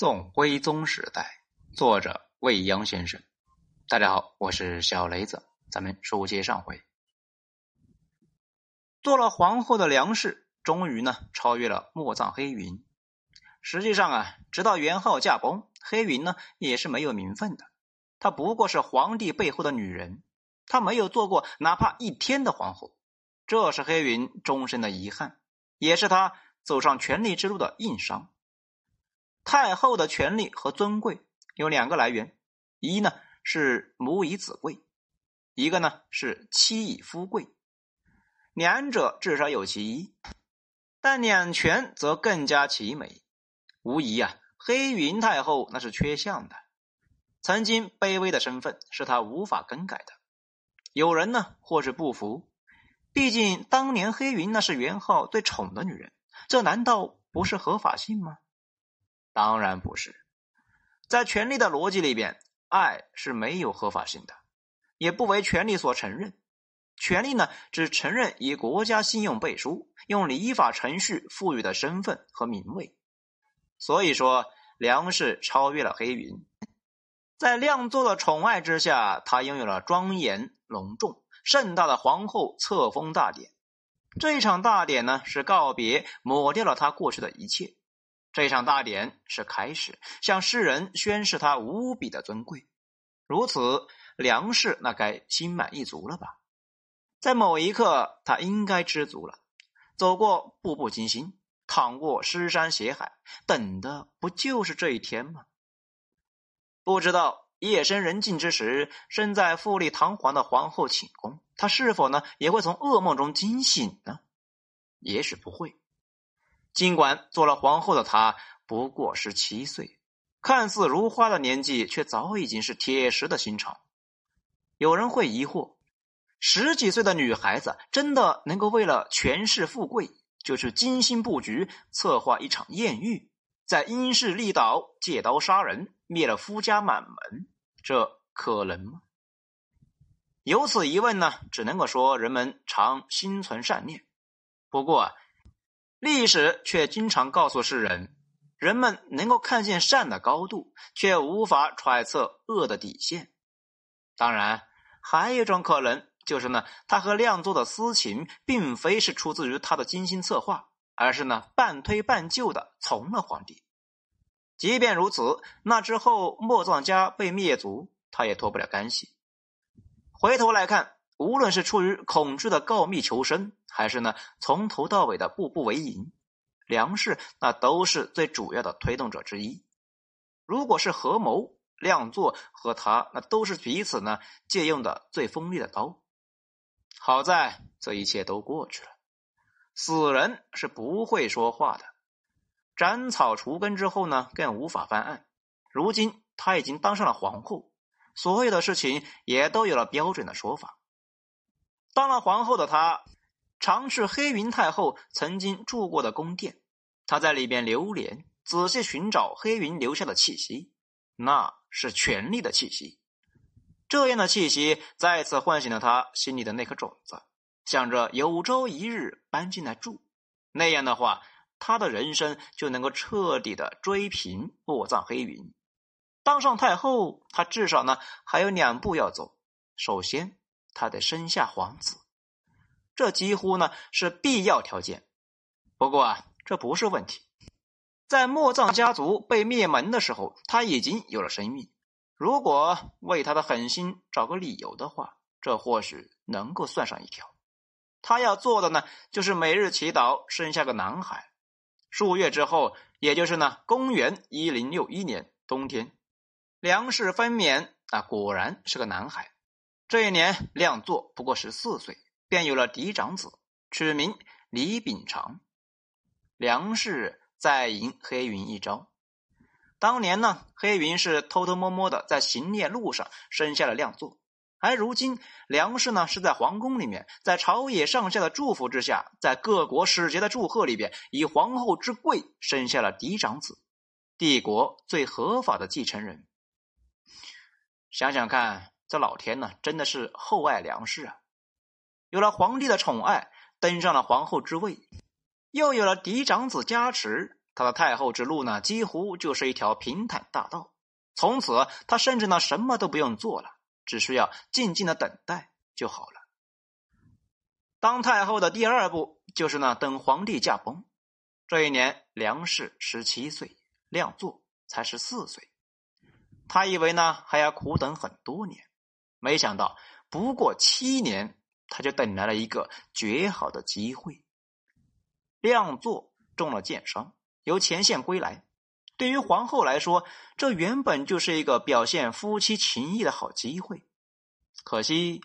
宋徽宗时代，作者未央先生。大家好，我是小雷子，咱们书接上回。做了皇后的梁氏，终于呢超越了莫藏黑云。实际上啊，直到元昊驾崩，黑云呢也是没有名分的。她不过是皇帝背后的女人，她没有做过哪怕一天的皇后，这是黑云终身的遗憾，也是她走上权力之路的硬伤。太后的权力和尊贵有两个来源，一呢是母以子贵，一个呢是妻以夫贵，两者至少有其一，但两全则更加其美。无疑啊，黑云太后那是缺项的，曾经卑微的身份是她无法更改的。有人呢或是不服，毕竟当年黑云那是元昊最宠的女人，这难道不是合法性吗？当然不是，在权力的逻辑里边，爱是没有合法性的，也不为权力所承认。权力呢，只承认以国家信用背书、用礼法程序赋予的身份和名位。所以说，梁氏超越了黑云，在亮座的宠爱之下，她拥有了庄严隆重、盛大的皇后册封大典。这一场大典呢，是告别，抹掉了她过去的一切。这场大典是开始，向世人宣示他无比的尊贵。如此，梁氏那该心满意足了吧？在某一刻，他应该知足了。走过步步惊心，淌过尸山血海，等的不就是这一天吗？不知道夜深人静之时，身在富丽堂皇的皇后寝宫，她是否呢也会从噩梦中惊醒呢？也许不会。尽管做了皇后的她不过十七岁，看似如花的年纪，却早已经是铁石的心肠。有人会疑惑：十几岁的女孩子真的能够为了权势富贵，就去精心布局、策划一场艳遇，在阴势利导、借刀杀人，灭了夫家满门？这可能吗？有此疑问呢，只能够说人们常心存善念。不过。历史却经常告诉世人，人们能够看见善的高度，却无法揣测恶的底线。当然，还有一种可能，就是呢，他和亮座的私情，并非是出自于他的精心策划，而是呢，半推半就的从了皇帝。即便如此，那之后莫藏家被灭族，他也脱不了干系。回头来看。无论是出于恐惧的告密求生，还是呢从头到尾的步步为营，梁氏那都是最主要的推动者之一。如果是合谋，亮作和他那都是彼此呢借用的最锋利的刀。好在这一切都过去了，死人是不会说话的。斩草除根之后呢，更无法翻案。如今他已经当上了皇后，所有的事情也都有了标准的说法。当了皇后的她，常去黑云太后曾经住过的宫殿，她在里边流连，仔细寻找黑云留下的气息，那是权力的气息。这样的气息再次唤醒了她心里的那颗种子，想着有朝一日搬进来住，那样的话，她的人生就能够彻底的追平卧葬黑云。当上太后，她至少呢还有两步要走，首先。他得生下皇子，这几乎呢是必要条件。不过啊，这不是问题。在莫藏家族被灭门的时候，他已经有了生命。如果为他的狠心找个理由的话，这或许能够算上一条。他要做的呢，就是每日祈祷生下个男孩。数月之后，也就是呢，公元一零六一年冬天，粮食分娩啊，果然是个男孩。这一年，亮座不过十四岁，便有了嫡长子，取名李秉常。梁氏再迎黑云一招。当年呢，黑云是偷偷摸摸的在行猎路上生下了亮座，而如今梁氏呢是在皇宫里面，在朝野上下的祝福之下，在各国使节的祝贺里边，以皇后之贵生下了嫡长子，帝国最合法的继承人。想想看。这老天呢，真的是厚爱梁氏啊！有了皇帝的宠爱，登上了皇后之位，又有了嫡长子加持，他的太后之路呢，几乎就是一条平坦大道。从此，他甚至呢什么都不用做了，只需要静静的等待就好了。当太后的第二步就是呢等皇帝驾崩。这一年，梁氏十七岁，亮作才十四岁。他以为呢还要苦等很多年，没想到不过七年，他就等来了一个绝好的机会。亮作中了箭伤，由前线归来。对于皇后来说，这原本就是一个表现夫妻情谊的好机会。可惜，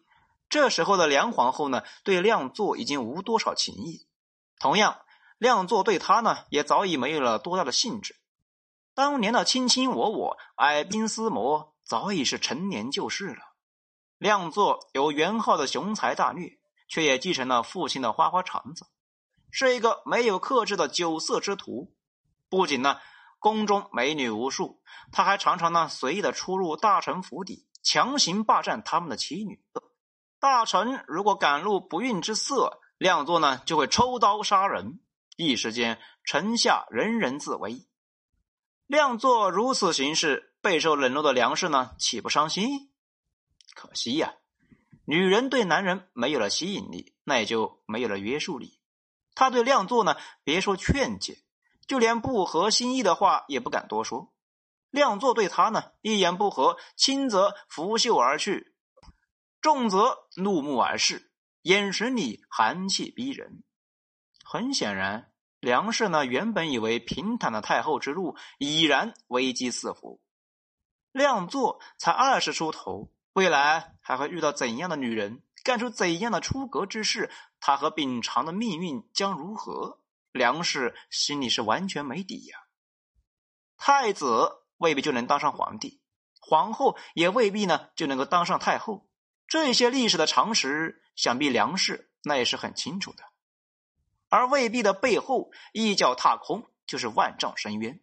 这时候的梁皇后呢，对亮作已经无多少情谊。同样，亮作对她呢，也早已没有了多大的兴致。当年的卿卿我我、矮兵厮磨，早已是陈年旧事了。亮作有元昊的雄才大略，却也继承了父亲的花花肠子，是一个没有克制的酒色之徒。不仅呢。宫中美女无数，他还常常呢随意的出入大臣府邸，强行霸占他们的妻女。大臣如果敢露不孕之色，亮作呢就会抽刀杀人。一时间，臣下人人自危。亮作如此行事，备受冷落的梁氏呢岂不伤心？可惜呀，女人对男人没有了吸引力，那也就没有了约束力。他对亮作呢，别说劝解。就连不合心意的话也不敢多说，亮作对他呢一言不合，轻则拂袖而去，重则怒目而视，眼神里寒气逼人。很显然，梁氏呢原本以为平坦的太后之路已然危机四伏，亮作才二十出头，未来还会遇到怎样的女人，干出怎样的出格之事，他和秉常的命运将如何？梁氏心里是完全没底呀。太子未必就能当上皇帝，皇后也未必呢就能够当上太后。这些历史的常识，想必梁氏那也是很清楚的。而未必的背后，一脚踏空就是万丈深渊。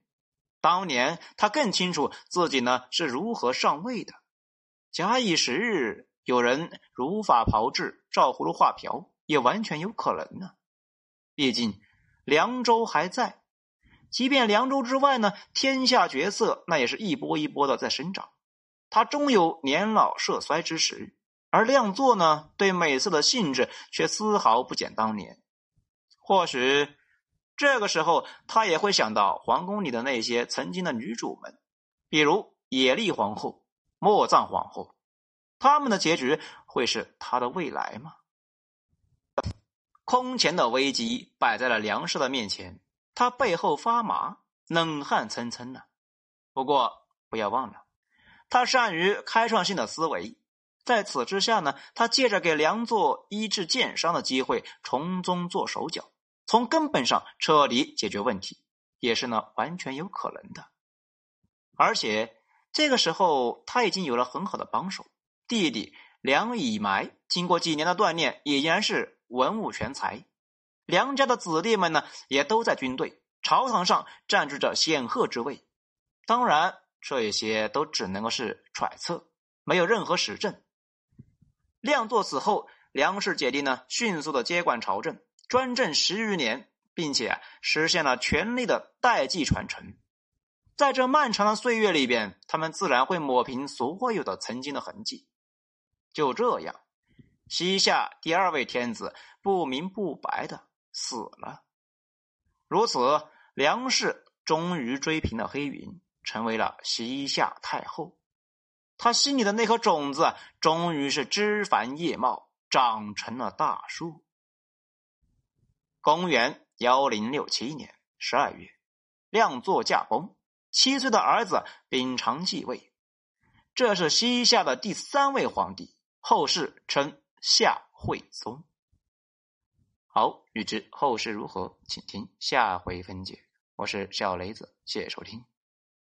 当年他更清楚自己呢是如何上位的。假以时日，有人如法炮制，照葫芦画瓢，也完全有可能呢。毕竟。凉州还在，即便凉州之外呢，天下角色那也是一波一波的在生长。他终有年老色衰之时，而亮作呢，对美色的兴致却丝毫不减当年。或许这个时候，他也会想到皇宫里的那些曾经的女主们，比如野丽皇后、莫藏皇后，他们的结局会是他的未来吗？空前的危机摆在了梁氏的面前，他背后发麻，冷汗涔涔呢。不过不要忘了，他善于开创性的思维，在此之下呢，他借着给梁作医治剑伤的机会，从中做手脚，从根本上彻底解决问题，也是呢完全有可能的。而且这个时候，他已经有了很好的帮手，弟弟梁以埋，经过几年的锻炼，已然是。文武全才，梁家的子弟们呢，也都在军队、朝堂上占据着显赫之位。当然，这些都只能够是揣测，没有任何实证。亮作死后，梁氏姐弟呢，迅速的接管朝政，专政十余年，并且实现了权力的代际传承。在这漫长的岁月里边，他们自然会抹平所有的曾经的痕迹。就这样。西夏第二位天子不明不白的死了，如此，梁氏终于追平了黑云，成为了西夏太后。他心里的那颗种子，终于是枝繁叶茂，长成了大树。公元幺零六七年十二月，亮作驾崩，七岁的儿子秉常继位，这是西夏的第三位皇帝，后世称。夏惠宗。好，欲知后事如何，请听下回分解。我是小雷子，谢谢收听。